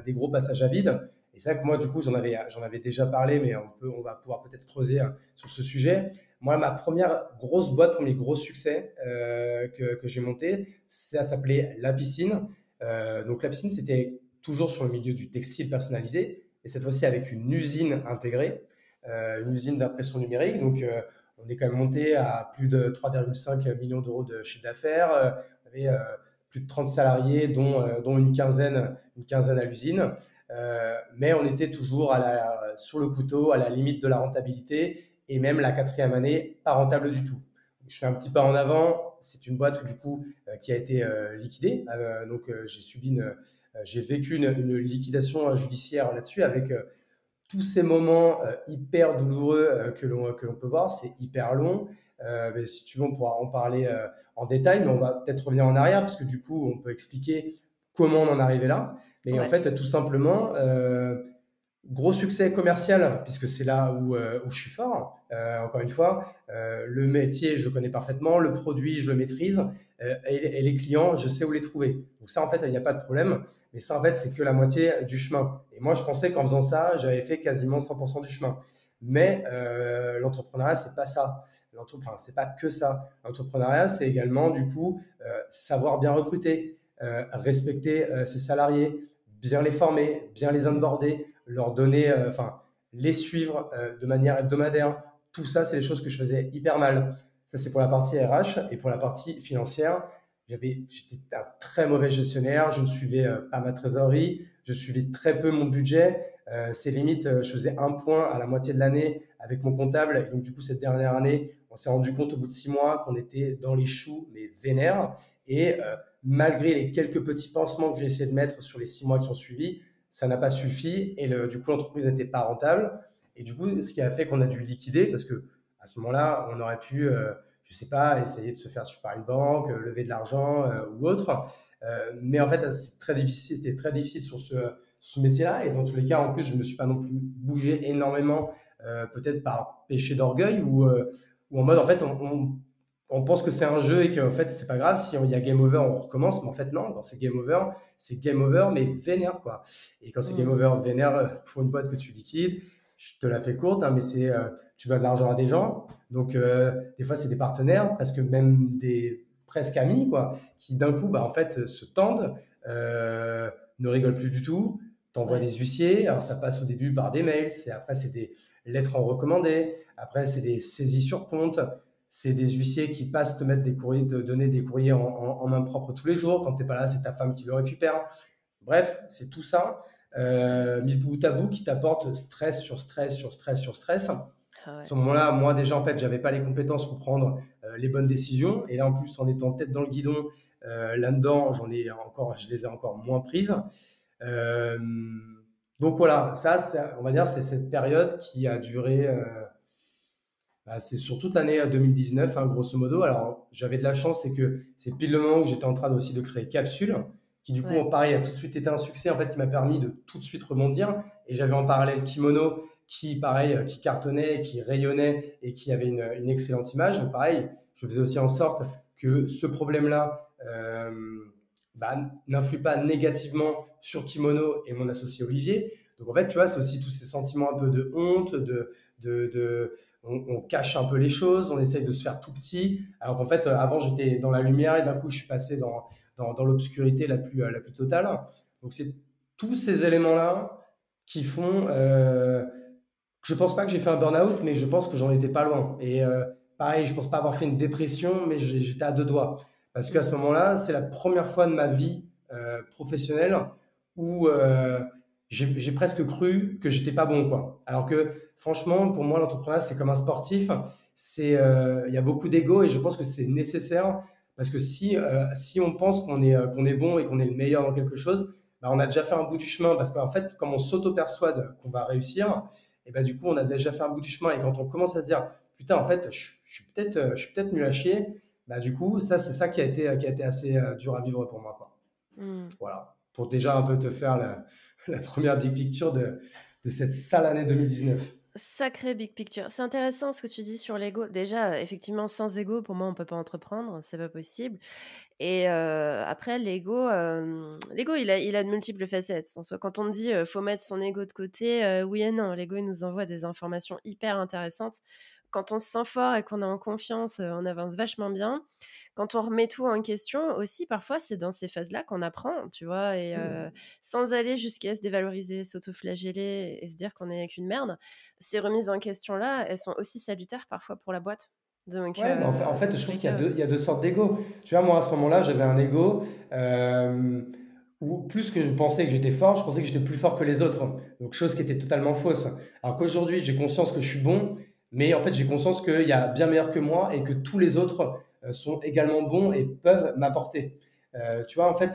des gros passages à vide. Et c'est vrai que moi, du coup, j'en avais, j'en avais déjà parlé, mais on, peut, on va pouvoir peut-être creuser hein, sur ce sujet. Moi, ma première grosse boîte, premier gros succès euh, que, que j'ai monté, ça s'appelait La Piscine. Euh, donc, La Piscine, c'était toujours sur le milieu du textile personnalisé, et cette fois-ci avec une usine intégrée, euh, une usine d'impression numérique. Donc, on est quand même monté à plus de 3,5 millions d'euros de chiffre d'affaires. on avait plus de 30 salariés, dont, dont une, quinzaine, une quinzaine à l'usine. Euh, mais on était toujours sur le couteau, à la limite de la rentabilité, et même la quatrième année, pas rentable du tout. Je fais un petit pas en avant. C'est une boîte du coup euh, qui a été euh, liquidée. donc j'ai subi j'ai vécu une, liquidation judiciaire là-dessus avec tous ces moments hyper douloureux que l'on que l'on peut voir. C'est hyper long. si tu veux, on pourra en parler en détail, mais on va peut-être revenir en arrière parce que du coup, on peut expliquer comment on en arrivé là. Mais en fait, tout simplement, euh, gros succès commercial, puisque c'est là où, euh, où, je suis fort. Euh, encore une fois, le métier, je le connais parfaitement, le produit, je le maîtrise, et, les clients, je sais où les trouver. Donc ça, en fait, il n'y a pas de problème. Mais ça, en fait, c'est que la moitié du chemin. Et moi, je pensais qu'en faisant ça, j'avais fait quasiment 100% du chemin. Mais l'entrepreneuriat, c'est pas ça. Enfin, c'est pas que ça. L'entrepreneuriat, c'est également, du coup, savoir bien recruter, respecter ses salariés, bien les former, bien les onboarder, leur donner, euh, enfin, les suivre euh, de manière hebdomadaire. Tout ça, c'est des choses que je faisais hyper mal. Ça, c'est pour la partie RH. Et pour la partie financière, j'avais, j'étais un très mauvais gestionnaire. Je ne suivais euh, pas ma trésorerie. Je suivais très peu mon budget. c'est limite, je faisais un point à la moitié de l'année avec mon comptable. Et donc, du coup, cette dernière année, on s'est rendu compte au bout de six mois qu'on était dans les choux, mais vénères. Et malgré les quelques petits pansements que j'ai essayé de mettre sur les six mois qui ont suivi, ça n'a pas suffi et du coup l'entreprise n'était pas rentable. Et du coup, ce qui a fait qu'on a dû liquider parce que à ce moment-là, on aurait pu, euh, je sais pas, essayer de se faire par une banque, euh, lever de l'argent euh, ou autre. mais en fait, très difficile, c'était très difficile sur ce, métier-là. Et dans tous les cas, en plus, je ne me suis pas non plus bougé énormément, peut-être par péché d'orgueil ou, en mode, en fait, on pense que c'est un jeu et qu'en fait, c'est pas grave. Si il y a game over, on recommence. Mais en fait, non. Quand c'est game over, c'est game over, mais vénère, quoi. Et quand c'est game mm. over vénère euh, pour une boîte que tu liquides, je te la fais courte, hein, mais c'est euh, tu dois de l'argent à des gens. Donc, euh, des fois, c'est des partenaires, presque même des presque amis, quoi, qui d'un coup, bah, en fait, se tendent, ne rigolent plus du tout, t'envoient des huissiers. Alors, ça passe au début par des mails. C'est après, c'est des lettres en recommandé. Après, c'est des saisies sur compte. C'est des huissiers qui passent te mettre des courriers, te donner des courriers en, main propre tous les jours. Quand tu n'es pas là, c'est ta femme qui le récupère. Bref, c'est tout ça. Euh, mis bout à bout qui t'apporte stress sur stress sur stress sur stress. Ah à ce moment-là, moi déjà, en fait, j'avais pas les compétences pour prendre euh, les bonnes décisions. Et là, en plus, en étant tête dans le guidon, euh, là-dedans, j'en ai encore, je les ai encore moins prises. Euh, donc voilà, ça, on va dire, c'est cette période qui a duré, c'est sur toute l'année 2019, hein, grosso modo. Alors, j'avais de la chance, c'est que c'est pile le moment où j'étais en train aussi de créer Capsule, qui du coup, pareil, a tout de suite été un succès, en fait, qui m'a permis de tout de suite rebondir. Et j'avais en parallèle Kimono, qui, pareil, qui cartonnait, qui rayonnait et qui avait une, une excellente image. Donc, pareil, je faisais aussi en sorte que ce problème-là euh, bah, n'influe pas négativement sur Kimono et mon associé Olivier. Donc en fait, tu vois, c'est aussi tous ces sentiments un peu de honte, de, on, cache un peu les choses, on essaye de se faire tout petit. Alors qu'en fait, avant, j'étais dans la lumière et d'un coup, je suis passé dans, dans, l'obscurité la plus, la plus totale. Donc c'est tous ces éléments-là qui font... Euh, je pense pas que j'ai fait un burn-out, mais je pense que j'en étais pas loin. Et euh, pareil, je pense pas avoir fait une dépression, mais j'étais à deux doigts. Parce qu'à ce moment-là, c'est la première fois de ma vie euh, professionnelle où euh, j'ai presque cru que j'étais pas bon. Quoi. Alors que franchement, pour moi, l'entrepreneuriat, c'est comme un sportif. Euh, il y a beaucoup d'ego et je pense que c'est nécessaire parce que si, si on pense qu'on est, qu'on est bon et qu'on est le meilleur dans quelque chose, bah, on a déjà fait un bout du chemin parce qu'en fait, comme on s'auto-persuade qu'on va réussir, et bah, du coup, on a déjà fait un bout du chemin. Et quand on commence à se dire, putain, en fait, je, je suis peut-être peut nul à chier, bah, du coup, ça, c'est ça qui a été, qui a été assez euh, dur à vivre pour moi. Quoi. Hmm. Voilà. Pour déjà un peu te faire la, la première big picture de, cette sale année 2019. Sacré big picture. C'est intéressant ce que tu dis sur l'ego. Déjà, effectivement, sans ego, pour moi, on peut pas entreprendre, c'est pas possible. Et euh, après, l'ego, euh, l'ego, il a, il a de multiples facettes. En quand on dit faut mettre son ego de côté, oui et non. L'ego, il nous envoie des informations hyper intéressantes quand on se sent fort et qu'on est en confiance, on avance vachement bien. Quand on remet tout en question aussi, parfois, c'est dans ces phases-là qu'on apprend, tu vois, et mmh. sans aller jusqu'à se dévaloriser, s'autoflageller et se dire qu'on est qu'une merde, ces remises en question-là, elles sont aussi salutaires parfois pour la boîte. Donc, ouais, en, fait, je pense qu'il y a deux sortes d'ego. Tu vois, moi, à ce moment-là, j'avais un ego où plus que je pensais que j'étais fort, je pensais que j'étais plus fort que les autres. Donc, chose qui était totalement fausse. Alors qu'aujourd'hui, j'ai conscience que je suis bon mais en fait, j'ai conscience qu'il y a bien meilleur que moi et que tous les autres euh, sont également bons et peuvent m'apporter. Euh, tu vois, en fait,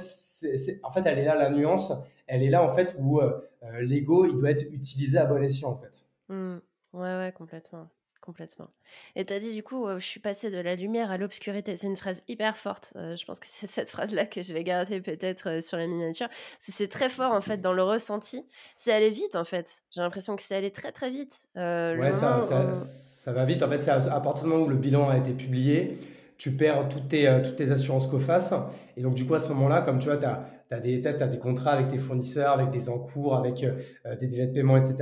en fait, elle est là la nuance. Elle est là en fait où euh, l'ego, il doit être utilisé à bon escient en fait. Mmh. Ouais, ouais, complètement complètement. Et tu as dit du coup, je suis passée de la lumière à l'obscurité. C'est une phrase hyper forte. je pense que c'est cette phrase-là que je vais garder peut-être sur la miniature. C'est très fort en fait dans le ressenti. C'est aller vite en fait. J'ai l'impression que c'est allé très très vite. ouais, ça, ça, va vite. En fait, c'est à, partir du moment où le bilan a été publié, tu perds toutes tes, toutes tes assurances COFAS. Et donc, du coup, à ce moment-là, comme tu vois, tu as tu as des, contrats avec tes fournisseurs, avec des encours, avec euh, des délais de paiement, etc.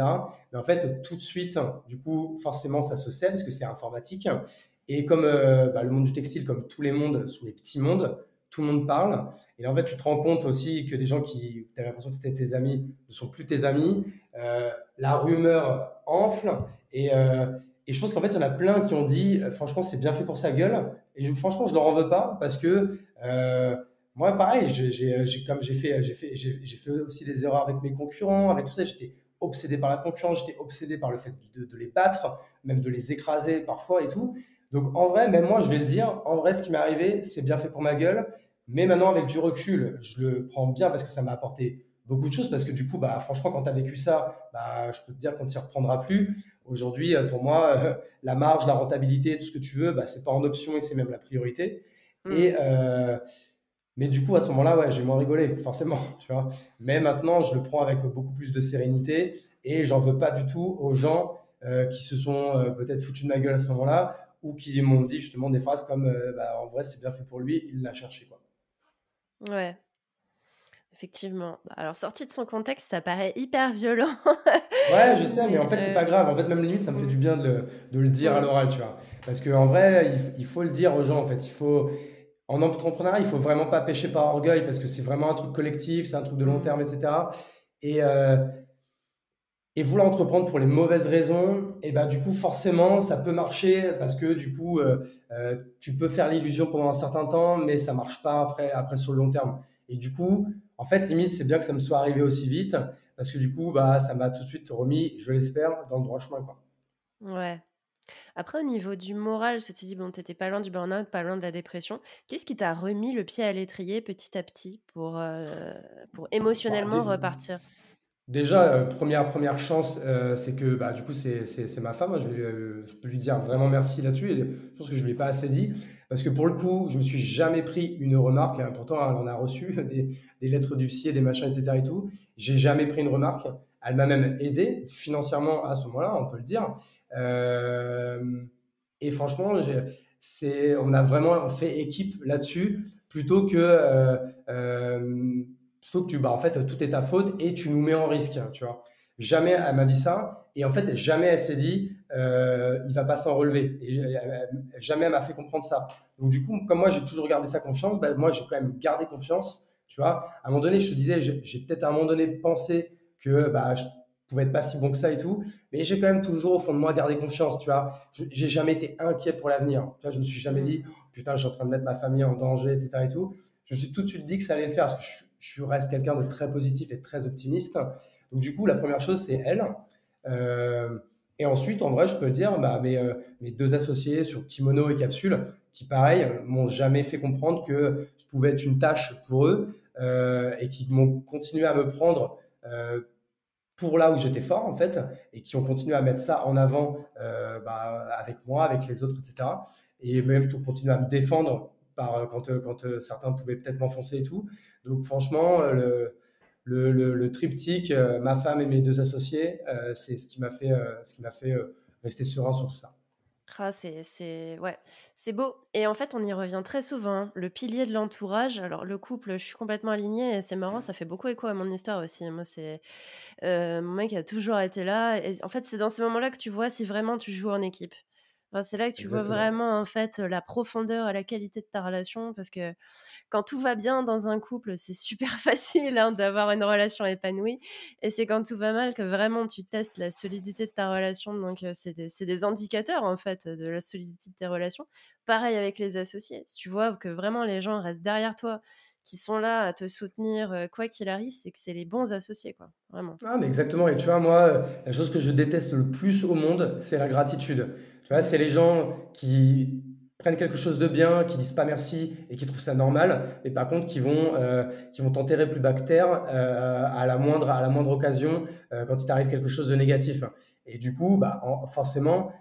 Mais en fait, tout de suite, du coup, forcément, ça se sait parce que c'est informatique. Et comme euh, bah, le monde du textile, comme tous les mondes, sont des petits mondes, tout le monde parle. Et en fait, tu te rends compte aussi que des gens qui, tu avais l'impression que c'était tes amis, ne sont plus tes amis. Euh, la rumeur enfle. Et je pense qu'en fait, il y en a plein qui ont dit, franchement, c'est bien fait pour sa gueule. Et franchement, je ne leur en veux pas parce que moi, pareil, j'ai comme j'ai fait, j'ai fait, j'ai fait aussi des erreurs avec mes concurrents, avec tout ça. J'étais obsédé par la concurrence, j'étais obsédé par le fait de, les battre, même de les écraser parfois et tout. Donc en vrai, même moi, je vais le dire, en vrai, ce qui m'est arrivé, c'est bien fait pour ma gueule. Mais maintenant, avec du recul, je le prends bien parce que ça m'a apporté beaucoup de choses. Parce que du coup, bah, franchement, quand tu as vécu ça, bah, je peux te dire qu'on ne s'y reprendra plus. Aujourd'hui, euh, pour moi, la marge, la rentabilité, tout ce que tu veux, bah, c'est pas en option et c'est même la priorité. Mmh. Et, euh, mais du coup, à ce moment-là, ouais, j'ai moins rigolé, forcément, tu vois. Mais maintenant, je le prends avec beaucoup plus de sérénité et j'en veux pas du tout aux gens euh, qui se sont euh, peut-être foutus de ma gueule à ce moment-là ou qui m'ont dit justement des phrases comme euh, bah, en vrai, c'est bien fait pour lui, il l'a cherché, quoi. Ouais. Effectivement. Alors, sorti de son contexte, ça paraît hyper violent. ouais, je sais, mais en fait, c'est pas grave. En fait, même limite, ça me fait du bien de le, de le dire à l'oral, tu vois. Parce qu'en vrai, il, il, faut le dire aux gens, en fait. Il faut, en entrepreneuriat, il faut vraiment pas pêcher par orgueil parce que c'est vraiment un truc collectif, c'est un truc de long terme, etc. Et, euh, et vouloir entreprendre pour les mauvaises raisons, et bah, du coup, forcément, ça peut marcher parce que du coup, euh, euh, tu peux faire l'illusion pendant un certain temps, mais ça marche pas après, après sur le long terme. Et du coup, en fait, limite, c'est bien que ça me soit arrivé aussi vite parce que du coup, bah, ça m'a tout de suite remis, je l'espère, dans le droit chemin. Quoi. Ouais. Après, au niveau du moral, je te dis, bon, t'étais pas loin du burn-out, pas loin de la dépression. Qu'est-ce qui t'a remis le pied à l'étrier petit à petit pour, euh, pour bah, émotionnellement repartir? Déjà, euh, première, première chance, euh, c'est que bah, du coup, c'est ma femme. Je, vais, je peux lui dire vraiment merci là-dessus. Et je pense que je ne lui ai pas assez dit. Parce que pour le coup, je ne me suis jamais pris une remarque. Hein, pourtant, en a reçu des, des lettres du CIE, des machins, etc. Et tout. J'ai jamais pris une remarque. Elle m'a même aidé financièrement à ce moment-là, on peut le dire. et franchement, on a vraiment fait équipe là-dessus plutôt que Plutôt que tu, bah, en fait, tout est ta faute et tu nous mets en risque, tu vois. Jamais elle m'a dit ça. Et en fait, jamais elle s'est dit, euh, il va pas s'en relever. Jamais elle m'a fait comprendre ça. Donc, du coup, comme moi, j'ai toujours gardé sa confiance, bah, moi, j'ai quand même gardé confiance. Tu vois, à un moment donné, je te disais, j'ai peut-être à un moment donné pensé que bah, je pouvais être pas si bon que ça et tout. Mais j'ai quand même toujours, au fond de moi, gardé confiance. Tu vois, j'ai jamais été inquiet pour l'avenir. Tu vois, je me suis jamais dit, putain, je suis en train de mettre ma famille en danger, etc. Et tout. Je me suis tout de suite dit que ça allait le faire parce que je, je reste quelqu'un de très positif et très optimiste. Donc du coup, la première chose, c'est elle. Euh, et ensuite, en vrai, je peux dire, bah, mes, euh, mes, deux associés sur Kimono et Capsule, qui pareil, m'ont jamais fait comprendre que je pouvais être une tâche pour eux euh, et qui m'ont continué à me prendre pour là où j'étais fort en fait, et qui ont continué à mettre ça en avant bah, avec moi, avec les autres, etc. Et même qui ont continué à me défendre par, quand, quand certains pouvaient peut-être m'enfoncer et tout. Donc franchement, euh, le, triptyque, euh, ma femme et mes deux associés, euh, c'est ce qui m'a fait, ce qui m'a fait rester serein sur tout ça. Ah, c'est ouais, c'est beau. Et en fait, on y revient très souvent. Hein. Le pilier de l'entourage. Alors, le couple, je suis complètement alignée. Et c'est marrant, ça fait beaucoup écho à mon histoire aussi. Moi, c'est mon mec a toujours été là. Et en fait, c'est dans ces moments-là que tu vois si vraiment tu joues en équipe c'est là que tu vois vraiment en fait la profondeur et la qualité de ta relation parce que quand tout va bien dans un couple, c'est super facile hein, d'avoir une relation épanouie et c'est quand tout va mal que vraiment tu testes la solidité de ta relation. Donc c'est des, des, indicateurs en fait de la solidité de tes relations. Pareil avec les associés. Si tu vois que vraiment les gens restent derrière toi, qui sont là à te soutenir quoi qu'il arrive, c'est que c'est les bons associés, quoi. Vraiment. Ah, mais exactement. Et tu vois, moi, la chose que je déteste le plus au monde, c'est la gratitude. Tu vois, c'est les gens qui prennent quelque chose de bien, qui disent pas merci et qui trouvent ça normal, mais par contre qui vont, euh, qui vont t'enterrer plus bactère euh, à, la moindre, à la moindre occasion euh, quand il t'arrive quelque chose de négatif. Et du coup, bah, forcément,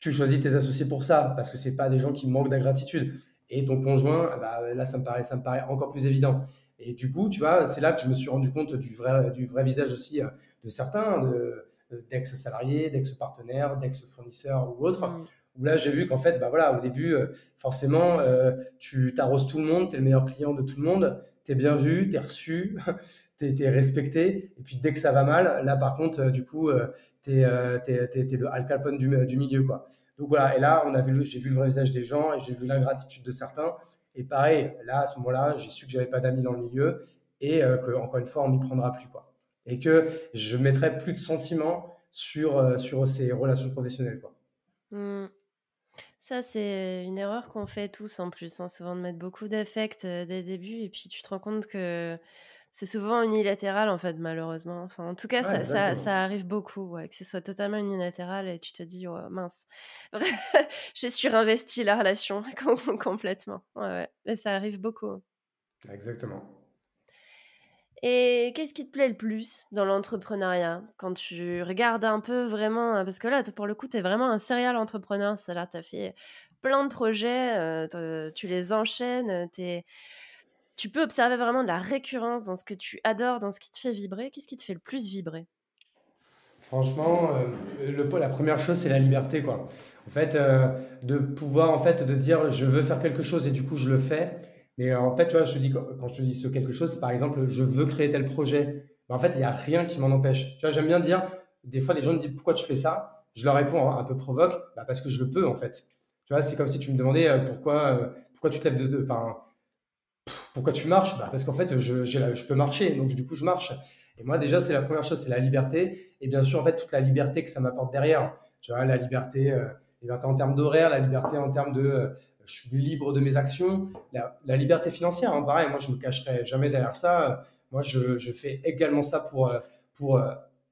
tu choisis tes associés pour ça, parce que c'est pas des gens qui manquent d'ingratitude. Et ton conjoint, bah, là, ça me, paraît, ça me paraît encore plus évident. Et du coup, tu vois, c'est là que je me suis rendu compte du vrai, du vrai visage aussi de certains, de, d'ex-salariés, d'ex-partenaires, d'ex-fournisseurs ou autres. Mm. Où là, j'ai vu qu'en fait, bah voilà, au début, euh, forcément, euh, tu t'arroses tout le monde, tu es le meilleur client de tout le monde, tu es bien vu, tu es reçu, tu es, respecté. Et puis, dès que ça va mal, là, par contre, euh, du coup, tu es, le Al Capone du, du, milieu. Quoi. Donc voilà, et là, j'ai vu le vrai visage des gens et j'ai vu l'ingratitude de certains. Et pareil, là, à ce moment-là, j'ai su que j'avais pas d'amis dans le milieu et que, encore une fois, on m'y prendra plus. Quoi et que je mettrai plus de sentiments sur, euh, sur ces relations professionnelles. Mmh. Ça, c'est une erreur qu'on fait tous en plus, hein, souvent de mettre beaucoup d'affect euh, dès le début, et puis tu te rends compte que c'est souvent unilatéral, en fait, malheureusement. Enfin, en tout cas, ça, ça, ça, arrive beaucoup, ouais, que ce soit totalement unilatéral, et tu te dis, oh, mince, j'ai surinvesti la relation complètement. Ouais, Mais ça arrive beaucoup. Exactement. Et qu'est-ce qui te plaît le plus dans l'entrepreneuriat? Quand tu regardes un peu vraiment Parce que là, pour le coup, tu es vraiment un serial entrepreneur. C'est-à-dire, tu as fait plein de projets, euh, tu les enchaînes, tu peux observer vraiment de la récurrence dans ce que tu adores, dans ce qui te fait vibrer. Qu'est-ce qui te fait le plus vibrer? Franchement, euh, la première chose, c'est la liberté. Quoi. En fait, euh, de pouvoir, en fait, de dire je veux faire quelque chose et du coup, je le fais mais euh, en fait, tu vois, quand je te dis ce quelque chose, par exemple, je veux créer tel projet. en fait, il n'y a rien qui m'en empêche. Tu vois, j'aime bien dire, des fois, les gens me disent pourquoi tu fais ça? Je leur réponds un peu provoque, bah, parce que je le peux, en fait. Tu vois, c'est comme si tu me demandais pourquoi, pourquoi tu te lèves de. Enfin, pourquoi tu marches bah, Parce qu'en fait, je, je, peux marcher, donc du coup, je marche. Et moi, déjà, c'est la première chose, c'est la liberté. Et bien sûr, en fait, toute la liberté que ça m'apporte derrière. Tu vois, la liberté, euh, en termes d'horaire, la liberté en termes de euh, je suis libre de mes actions, la, liberté financière. Hein, pareil, moi, je me cacherai jamais derrière ça. Moi, je, je fais également ça pour, euh, pour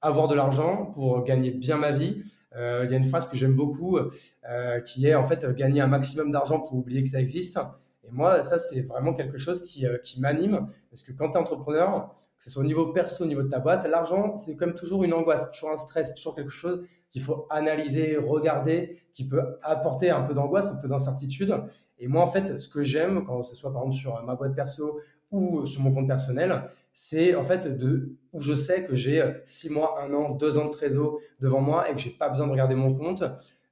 avoir de l'argent, pour gagner bien ma vie. Il y a une phrase que j'aime beaucoup qui est en fait gagner un maximum d'argent pour oublier que ça existe. Moi, ça, c'est vraiment quelque chose qui, qui m'anime parce que quand tu es entrepreneur, que ce soit au niveau perso, au niveau de ta boîte, l'argent, c'est comme toujours une angoisse, toujours un stress, toujours quelque chose qu'il faut analyser, regarder, qui peut apporter un peu d'angoisse, un peu d'incertitude. Et moi, en fait, ce que j'aime, quand ce soit par exemple sur ma boîte perso ou sur mon compte personnel, c'est en fait de où je sais que j'ai six mois, un an, deux ans de trésor devant moi et que j'ai pas besoin de regarder mon compte.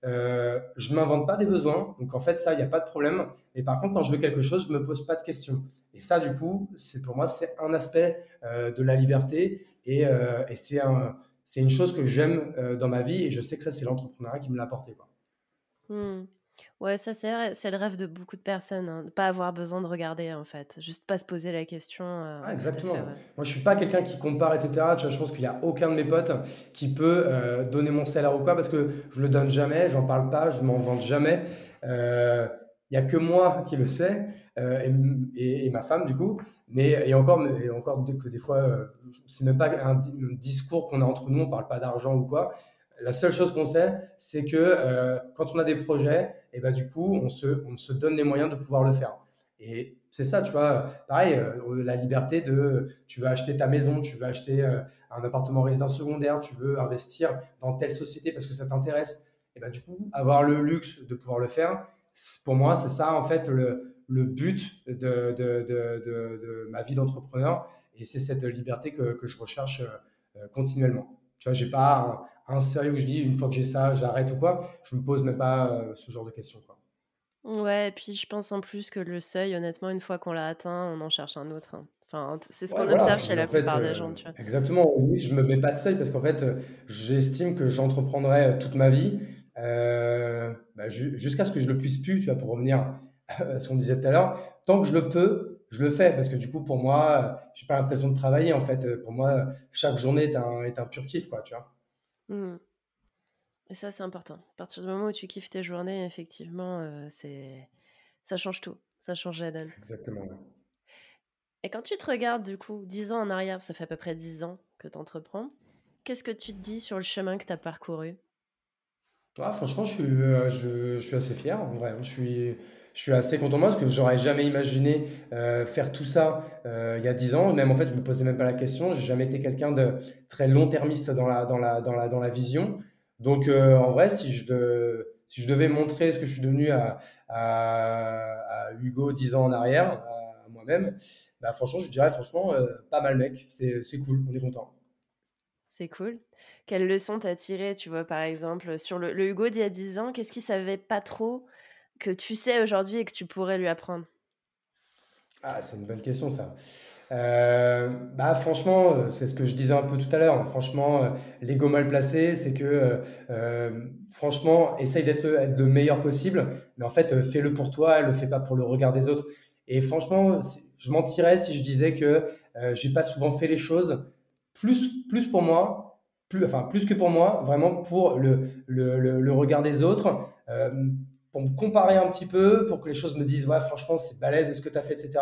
Euh, je m'invente pas des besoins, donc en fait ça, il n'y a pas de problème. Et par contre, quand je veux quelque chose, je me pose pas de questions. Et ça, du coup, c'est pour moi, c'est un aspect euh, de la liberté et, euh, c'est un, c'est une chose que j'aime euh, dans ma vie et je sais que ça, c'est l'entrepreneuriat qui me l'a apporté. Mmh. Ouais, ça c'est c'est le rêve de beaucoup de personnes, hein, de pas avoir besoin de regarder en fait, juste pas se poser la question. Ah, exactement. Moi, je suis pas quelqu'un qui compare, etc. Tu vois, je pense qu'il y a aucun de mes potes qui peut donner mon salaire ou quoi parce que je le donne jamais, j'en parle pas, je m'en vante jamais. Il y a que moi qui le sais et, et, ma femme du coup. Mais et encore, et encore que des fois, euh, c'est même pas un, discours qu'on a entre nous, on parle pas d'argent ou quoi. La seule chose qu'on sait, c'est que euh, quand on a des projets, et ben du coup, on se, on se donne les moyens de pouvoir le faire. Et c'est ça, tu vois. Pareil, euh, la liberté de, tu veux acheter ta maison, tu veux acheter un appartement résidence secondaire, tu veux investir dans telle société parce que ça t'intéresse. Et ben du coup, avoir le luxe de pouvoir le faire, pour moi, c'est ça en fait le, but de, ma vie d'entrepreneur. Et c'est cette liberté que, que je recherche euh, continuellement. Tu vois, j'ai pas un, sérieux où je dis une fois que j'ai ça, j'arrête ou quoi. Je me pose même pas euh, ce genre de questions. Quoi. Ouais, et puis je pense en plus que le seuil, honnêtement, une fois qu'on l'a atteint, on en cherche un autre. Enfin, c'est ce qu'on observe chez la plupart des gens. Tu vois. Exactement. Oui, je me mets pas de seuil parce qu'en fait, j'estime que j'entreprendrai toute ma vie euh, bah, jusqu'à ce que je le puisse plus, tu vois, pour revenir ce qu'on disait tout à l'heure, tant que je le peux, je le fais parce que du coup, pour moi, j'ai pas l'impression de travailler. En fait, pour moi, chaque journée est un, est un pur kiff, quoi, tu vois. Mmh. Et ça, c'est important. À partir du moment où tu kiffes tes journées, effectivement, euh, c'est ça change tout. Ça change la donne. Exactement. Et quand tu te regardes, du coup, 10 ans en arrière, ça fait à peu près 10 ans que tu entreprends, qu'est-ce que tu te dis sur le chemin que tu as parcouru? Ah, Franchement, je suis, euh, je, je, suis assez fier, en vrai. Hein. Je suis je suis assez content de moi parce que j'aurais jamais imaginé euh, faire tout ça euh, il y a 10 ans. Même en fait, je me posais même pas la question. J'ai jamais été quelqu'un de très long-termiste dans la, dans, la, dans, la, dans la vision. Donc, euh, en vrai, si je, si je devais montrer ce que je suis devenu à, à, Hugo 10 ans en arrière, à moi-même, bah, franchement, je dirais franchement, pas mal, mec. C'est cool, on est content. C'est cool. Quelle leçon t'as tiré, tu vois, par exemple, sur le, le Hugo d'il y a 10 ans? Qu'est-ce qu'il savait pas trop que tu sais aujourd'hui et que tu pourrais lui apprendre? Ah, c'est une bonne question ça. Euh, bah franchement, euh, c'est ce que je disais un peu tout à l'heure. Franchement, euh, l'ego mal placé, c'est que franchement, essaye d'être le, meilleur possible, mais en fait, fais-le pour toi, le fais pas pour le regard des autres. Et franchement, je mentirais si je disais que j'ai pas souvent fait les choses plus plus pour moi, plus enfin plus que pour moi, vraiment pour le le, le, regard des autres pour me comparer un petit peu, pour que les choses me disent, ouais, franchement, c'est balèze ce que tu as fait, etc.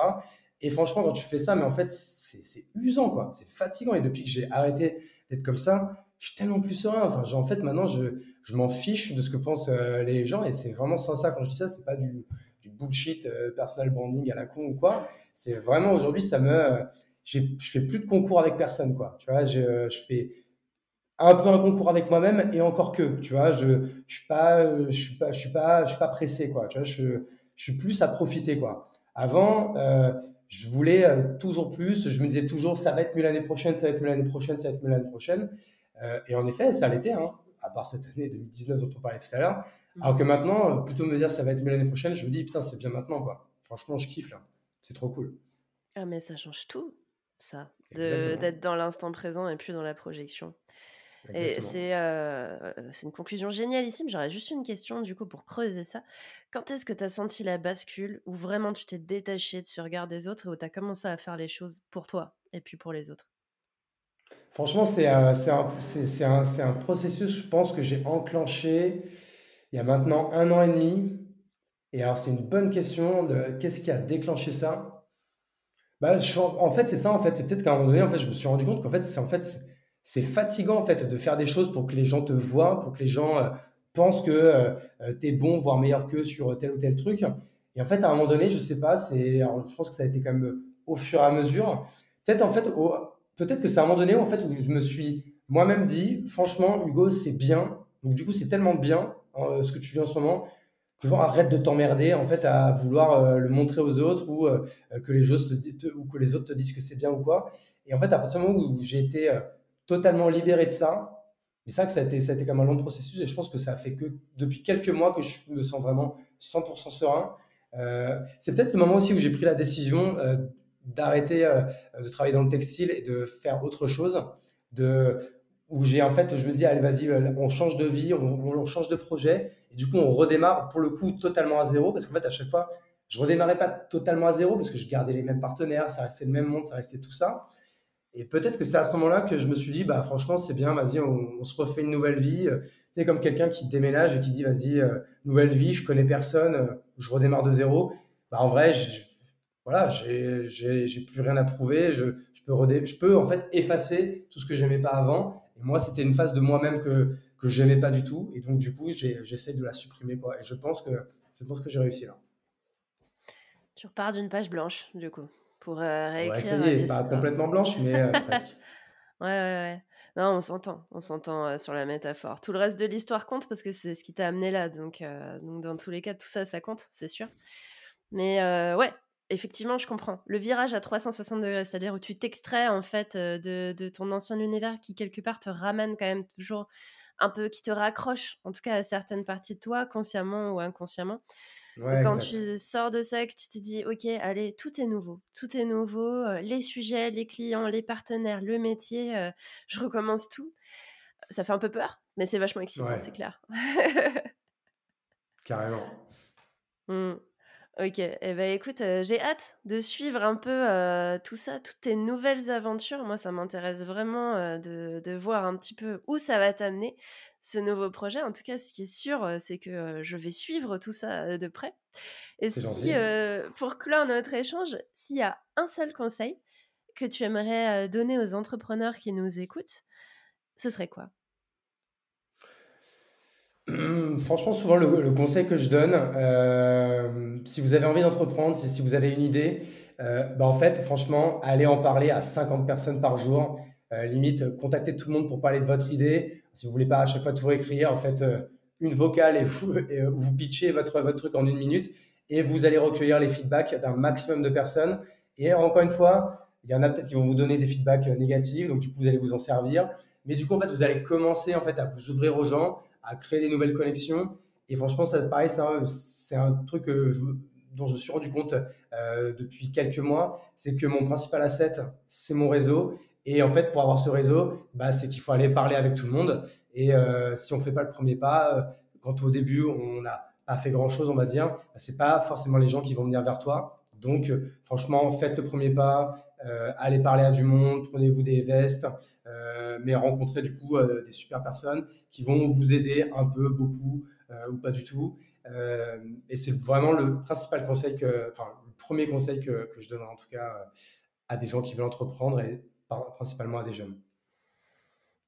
Et franchement, quand tu fais ça, mais en fait, c'est usant, quoi. C'est fatigant. Et depuis que j'ai arrêté d'être comme ça, je suis tellement plus serein. Enfin, en fait, maintenant, je, je m'en fiche de ce que pensent euh, les gens. Et c'est vraiment ça. Quand je dis ça, c'est pas du, du bullshit euh, personal branding à la con ou quoi. C'est vraiment aujourd'hui, ça me. je fais plus de concours avec personne, quoi. Tu vois, je, je fais un peu un concours avec moi-même et encore que, tu vois, je, je suis pas, je suis pas, je suis pas, je suis pas pressé, quoi. Tu vois, je, je suis plus à profiter, quoi. Avant, euh, je voulais euh, toujours plus. Je me disais toujours, ça va être mieux l'année prochaine, ça va être mieux l'année prochaine, ça va être mieux l'année prochaine. Euh, et en effet, ça l'était, hein, à part cette année 2019 dont on parlait tout à l'heure. Mmh. Alors que maintenant, plutôt me dire ça va être mieux l'année prochaine, je me dis putain, c'est bien maintenant, quoi. Franchement, je kiffe là. C'est trop cool. Ah, mais ça change tout, ça, d'être dans l'instant présent et plus dans la projection. Et euh, c'est une conclusion génialissime. J'aurais juste une question du coup pour creuser ça. Quand est-ce que tu as senti la bascule où vraiment tu t'es détaché de ce regard des autres et où tu as commencé à faire les choses pour toi et puis pour les autres? Franchement, c'est un, processus, je pense, que j'ai enclenché il y a maintenant un an et demi. Et alors, c'est une bonne question de qu'est-ce qui a déclenché ça? Bah, je- en fait, c'est ça, en fait. C'est peut-être qu'à un moment donné, en fait, je me suis rendu compte qu'en fait, c'est en fait, c'est fatigant, en fait, de faire des choses pour que les gens te voient, pour que les gens euh, pensent que euh, tu es bon, voire meilleur qu'eux sur tel ou tel truc. Et en fait, à un moment donné, je sais pas, c'est, je pense que ça a été quand même au fur et à mesure. Peut-être, en fait, peut-être que c'est à un moment donné, en fait, où je me suis moi-même dit, franchement, Hugo, c'est bien. Donc, du coup, c'est tellement bien, hein, ce que tu vis en ce moment, que arrête de t'emmerder, en fait, à vouloir euh, le montrer aux autres ou euh, euh, que les autres te, ou que les autres te disent que c'est bien ou quoi. Et en fait, à partir du moment où j'ai été euh, totalement libéré de ça, mais ça que ça a été, ça a comme un long processus et je pense que ça a fait que depuis quelques mois que je me sens vraiment 100% serein. Euh, c'est peut-être le moment aussi où j'ai pris la décision euh, d'arrêter euh, de travailler dans le textile et de faire autre chose, de, où j'ai en fait, je me dis, allez, vas-y, on change de vie, on, on change de projet, et du coup, on redémarre pour le coup totalement à zéro, parce qu'en fait, à chaque fois, je redémarrais pas totalement à zéro, parce que je gardais les mêmes partenaires, ça restait le même monde, ça restait tout ça. Et peut-être que c'est à ce moment-là que je me suis dit, bah franchement, c'est bien, vas-y, on, se refait une nouvelle vie. Euh, Tu sais, comme quelqu'un qui déménage et qui dit, vas-y, euh, nouvelle vie, je connais personne, euh, je redémarre de zéro. Bah en vrai, je- voilà, j'ai plus rien à prouver. Je, je peux redé- je peux en fait effacer tout ce que j'aimais pas avant. Et moi, c'était une phase de moi-même que que j'aimais pas du tout. Et donc, du coup, j'essaie de la supprimer, quoi. Et je pense que j'ai réussi là. Tu repars d'une page blanche, du coup, pour euh, réécrire euh, essayer, pas l'histoire. complètement blanche, mais euh, presque. Ouais, ouais, ouais. Non, on s'entend, on s'entend euh, sur la métaphore. Tout le reste de l'histoire compte parce que c'est ce qui t'a amené là. Donc, euh, donc, dans tous les cas, tout ça, ça compte, c'est sûr. Mais euh, ouais, effectivement, je comprends. Le virage à 360 degrés, c'est-à-dire où tu t'extrais en fait euh, de, de ton ancien univers qui, quelque part, te ramène quand même toujours un peu, qui te raccroche, en tout cas à certaines parties de toi, consciemment ou inconsciemment. Ouais, quand exact. tu sors de ça, que tu te dis, OK, allez, tout est nouveau. Tout est nouveau. euh, les sujets, les clients, les partenaires, le métier, euh, je recommence tout. Ça fait un peu peur, mais c'est vachement excitant, Ouais, c'est clair. carrément. Hmm. Ok, eh ben écoute, euh, j'ai hâte de suivre un peu euh, tout ça, toutes tes nouvelles aventures. Moi, ça m'intéresse vraiment euh, de, de voir un petit peu où ça va t'amener, ce nouveau projet. En tout cas, ce qui est sûr, euh, c'est que euh, je vais suivre tout ça euh, de près. Et si, euh, pour clore notre échange, s'il y a un seul conseil que tu aimerais donner aux entrepreneurs qui nous écoutent, ce serait quoi? Hum, Franchement, souvent, le, le conseil que je donne, euh, si vous avez envie d'entreprendre, si, si vous avez une idée, euh, bah, en fait, franchement, allez en parler à 50 personnes par jour. Euh, limite, contactez tout le monde pour parler de votre idée. Si vous voulez pas à chaque fois tout réécrire, en fait, euh, une vocale et vous, et, euh, pitchez votre, votre truc en une minute et vous allez recueillir les feedbacks d'un maximum de personnes. Et encore une fois, il y en a peut-être qui vont vous donner des feedbacks euh, négatifs, donc du coup, vous allez vous en servir. Mais du coup, en fait, vous allez commencer en fait à vous ouvrir aux gens à créer des nouvelles connexions. Et franchement, ça, pareil, c'est un, truc dont je me suis rendu compte depuis quelques mois, c'est que mon principal asset, c'est mon réseau. Et en fait, pour avoir ce réseau, bah, c'est qu'il faut aller parler avec tout le monde. Et euh, si on ne fait pas le premier pas, euh, quand au début, on n'a pas fait grand-chose, on va dire, bah, c'est pas forcément les gens qui vont venir vers toi. Donc, euh, franchement, faites le premier pas, allez parler à du monde, prenez-vous des vestes, mais rencontrez du coup des super personnes qui vont vous aider un peu, beaucoup ou pas du tout. Et c'est vraiment le principal conseil que, enfin, le premier conseil que, que je donne en tout cas à des gens qui veulent entreprendre et principalement à des jeunes.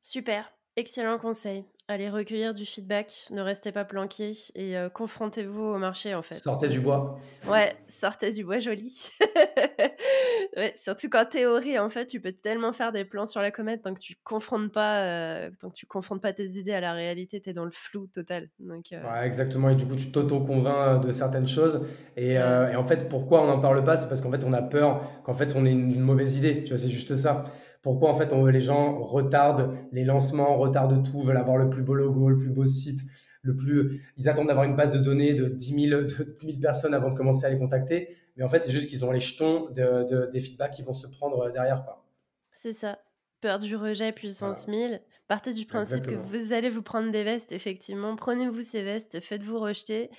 Super, excellent conseil. Allez recueillir du feedback, ne restez pas planqué et euh, confrontez-vous au marché en fait. Sortez du bois. Ouais, sortez du bois joli. ouais, surtout qu'en théorie, en fait, tu peux tellement faire des plans sur la comète tant que tu confrontes pas, euh, tant que tu confrontes pas tes idées à la réalité, t'es dans le flou total. Donc, euh, Ouais, exactement. Et du coup, tu t'auto-convaincs de certaines choses. Et, ouais. et en fait, pourquoi on n'en parle pas? C'est parce qu'en fait, on a peur qu'en fait, on ait une, une mauvaise idée. Tu vois, c'est juste ça. Pourquoi en fait, on, les gens retardent les lancements, retardent tout, veulent avoir le plus beau logo, le plus beau site, le plus. Ils attendent d'avoir une base de données de dix mille de 10 000 personnes avant de commencer à les contacter. Mais en fait, c'est juste qu'ils ont les jetons de, de- des feedbacks qui vont se prendre derrière, quoi. C'est ça. Peur du rejet, puissance Voilà. 1000. Partez du principe que vous allez vous prendre des vestes, effectivement. Prenez-vous ces vestes, faites-vous rejeter.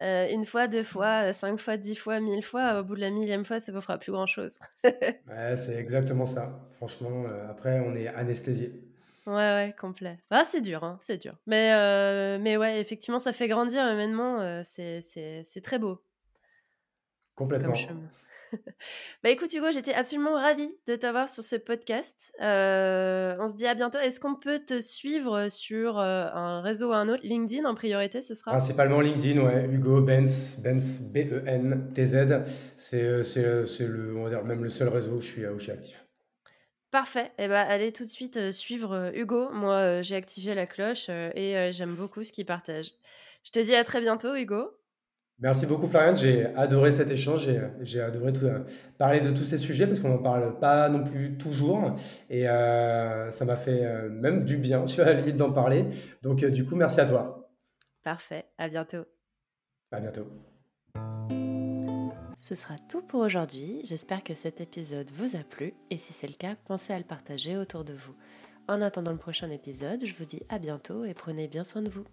Une fois, deux fois, cinq fois, dix fois, mille fois, au bout de la millième fois, ça vous fera plus grand-chose. ouais, c'est exactement ça. Franchement, après, on est anesthésié. Ouais, ouais, complet. Ah, c'est dur, hein, c'est dur. Mais, mais ouais, effectivement, ça fait grandir humainement. c'est très beau. Complètement. bah écoute Hugo, j'étais absolument ravie de t'avoir sur ce podcast. Euh, on se dit à bientôt. Est-ce qu'on peut te suivre sur euh, un réseau ou un autre? LinkedIn en priorité, ce sera? Principalement LinkedIn, ouais. Hugo Benz, Benz B-E-N-T-Z. Euh, c'est le, on va dire, même le seul réseau où je suis, où je suis actif. Parfait. Eh ben, allez tout de suite suivre Hugo. Moi, j'ai activé la cloche et j'aime beaucoup ce qu'il partage. Je te dis à très bientôt, Hugo. Merci beaucoup Florian, j'ai adoré cet échange, j'ai adoré euh, parler de tous ces sujets parce qu'on n'en parle pas non plus toujours et euh, ça m'a fait euh, même du bien, tu vois, à la limite d'en parler. Donc du coup, merci à toi. Parfait, à bientôt. À bientôt. Ce sera tout pour aujourd'hui, j'espère que cet épisode vous a plu et si c'est le cas, pensez à le partager autour de vous. En attendant le prochain épisode, je vous dis à bientôt et prenez bien soin de vous.